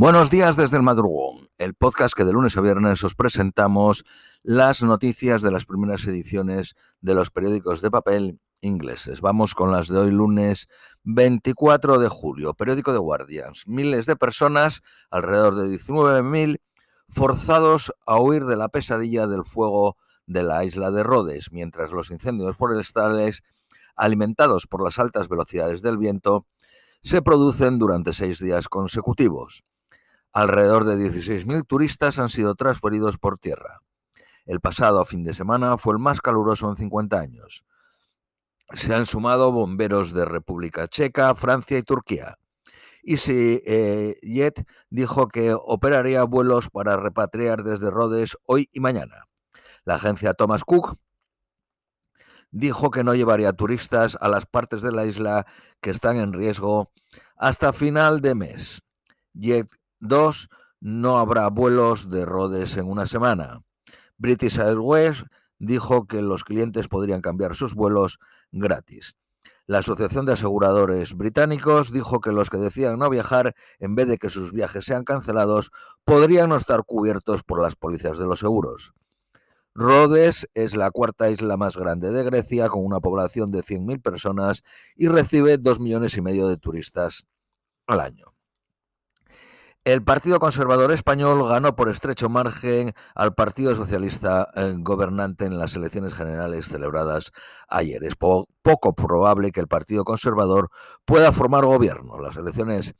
Buenos días desde el madrugón, el podcast que de lunes a viernes os presentamos las noticias de las primeras ediciones de los periódicos de papel ingleses. Vamos con las de hoy lunes 24 de julio. Periódico de Guardians. Miles de personas, alrededor de 19.000, forzados a huir de la pesadilla del fuego de la isla de Rhodes, mientras los incendios forestales, alimentados por las altas velocidades del viento, se producen durante seis días consecutivos. Alrededor de 16.000 turistas han sido transferidos por tierra. El pasado fin de semana fue el más caluroso en 50 años. Se han sumado bomberos de República Checa, Francia y Turquía. Y si eh, Jet dijo que operaría vuelos para repatriar desde Rhodes hoy y mañana. La agencia Thomas Cook dijo que no llevaría turistas a las partes de la isla que están en riesgo hasta final de mes. Jet 2. No habrá vuelos de Rhodes en una semana. British Airways dijo que los clientes podrían cambiar sus vuelos gratis. La Asociación de Aseguradores Británicos dijo que los que decían no viajar, en vez de que sus viajes sean cancelados, podrían no estar cubiertos por las pólizas de los seguros. Rhodes es la cuarta isla más grande de Grecia, con una población de 100.000 personas y recibe 2 millones y medio de turistas al año. El Partido Conservador Español ganó por estrecho margen al Partido Socialista eh, gobernante en las elecciones generales celebradas ayer. Es poco probable que el Partido Conservador pueda formar gobierno. Las elecciones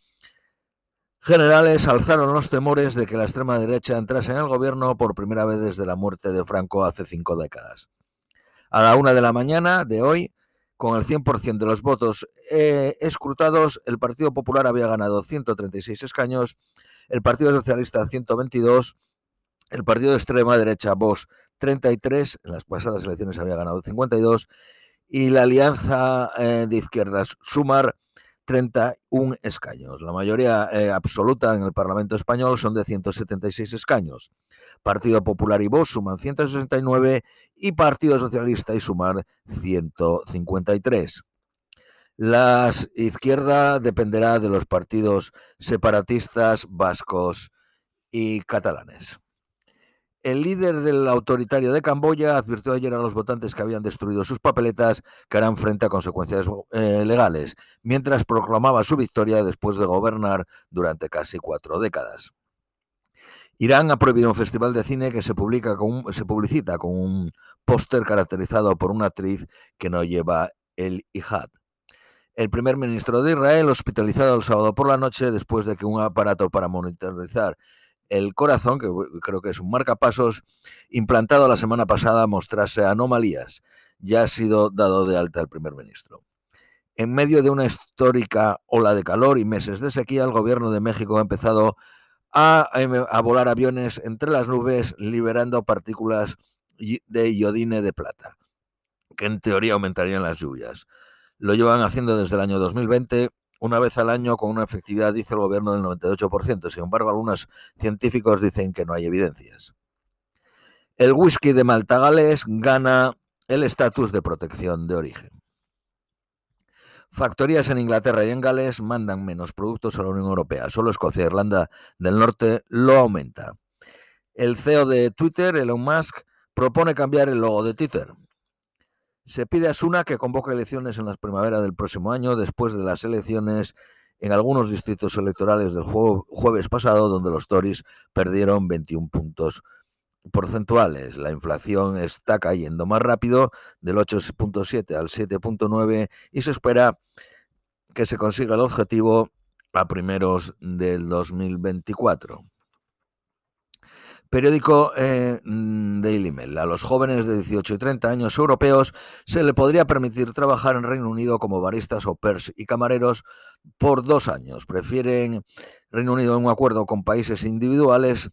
generales alzaron los temores de que la extrema derecha entrase en el gobierno por primera vez desde la muerte de Franco hace cinco décadas. A la una de la mañana de hoy, con el 100% de los votos eh, escrutados, el Partido Popular había ganado 136 escaños, el Partido Socialista 122, el Partido de Extrema Derecha Vox 33, en las pasadas elecciones había ganado 52, y la Alianza eh, de Izquierdas Sumar 31 escaños. La mayoría eh, absoluta en el Parlamento español son de 176 escaños. Partido Popular y Vox suman 169 y Partido Socialista y Sumar 153. La izquierda dependerá de los partidos separatistas vascos y catalanes. El líder del autoritario de Camboya advirtió ayer a los votantes que habían destruido sus papeletas que harán frente a consecuencias eh, legales, mientras proclamaba su victoria después de gobernar durante casi cuatro décadas. Irán ha prohibido un festival de cine que se, publica con se publicita con un póster caracterizado por una actriz que no lleva el hijab. El primer ministro de Israel hospitalizado el sábado por la noche después de que un aparato para monitorizar el corazón, que creo que es un marcapasos, implantado la semana pasada mostrase anomalías. Ya ha sido dado de alta el primer ministro. En medio de una histórica ola de calor y meses de sequía, el gobierno de México ha empezado a, a volar aviones entre las nubes, liberando partículas de iodine de plata, que en teoría aumentarían las lluvias. Lo llevan haciendo desde el año 2020 una vez al año con una efectividad, dice el gobierno, del 98%. Sin embargo, algunos científicos dicen que no hay evidencias. El whisky de Malta Gales gana el estatus de protección de origen. Factorías en Inglaterra y en Gales mandan menos productos a la Unión Europea. Solo Escocia e Irlanda del Norte lo aumenta. El CEO de Twitter, Elon Musk, propone cambiar el logo de Twitter. Se pide a Suna que convoque elecciones en las primaveras del próximo año, después de las elecciones en algunos distritos electorales del jueves pasado, donde los Tories perdieron 21 puntos porcentuales. La inflación está cayendo más rápido, del 8.7 al 7.9, y se espera que se consiga el objetivo a primeros del 2024. Periódico eh, mm, Daily Mail. A los jóvenes de 18 y 30 años europeos se le podría permitir trabajar en Reino Unido como baristas o pers y camareros por dos años. Prefieren Reino Unido en un acuerdo con países individuales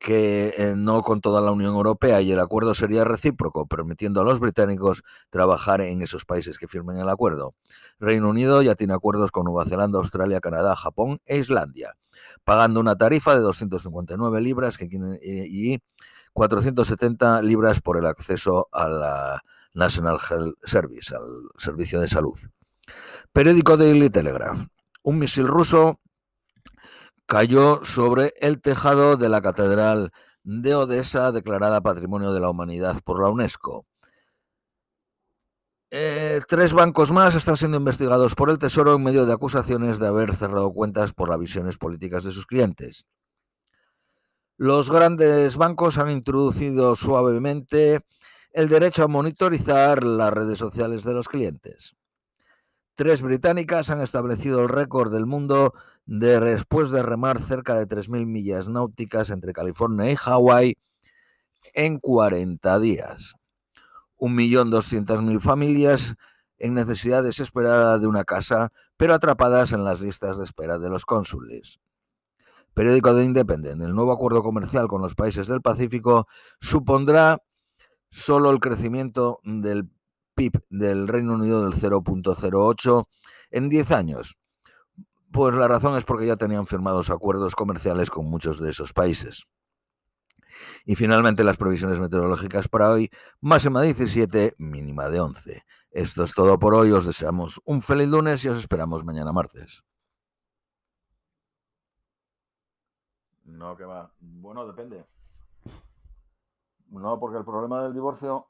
que eh, no con toda la Unión Europea y el acuerdo sería recíproco, permitiendo a los británicos trabajar en esos países que firmen el acuerdo. Reino Unido ya tiene acuerdos con Nueva Zelanda, Australia, Canadá, Japón e Islandia, pagando una tarifa de 259 libras y 470 libras por el acceso a National Health Service, al servicio de salud. Periódico Daily Telegraph. Un misil ruso cayó sobre el tejado de la Catedral de Odessa, declarada Patrimonio de la Humanidad por la UNESCO. Eh, tres bancos más están siendo investigados por el Tesoro en medio de acusaciones de haber cerrado cuentas por las visiones políticas de sus clientes. Los grandes bancos han introducido suavemente el derecho a monitorizar las redes sociales de los clientes. Tres británicas han establecido el récord del mundo de después de remar cerca de 3.000 millas náuticas entre California y Hawái en 40 días. 1.200.000 familias en necesidad desesperada de una casa, pero atrapadas en las listas de espera de los cónsules. Periódico de Independent. El nuevo acuerdo comercial con los países del Pacífico supondrá solo el crecimiento del PIB del Reino Unido del 0.08 en 10 años. Pues la razón es porque ya tenían firmados acuerdos comerciales con muchos de esos países. Y finalmente las previsiones meteorológicas para hoy, máxima 17, mínima de 11. Esto es todo por hoy, os deseamos un feliz lunes y os esperamos mañana martes. No, que va. Bueno, depende. No, porque el problema del divorcio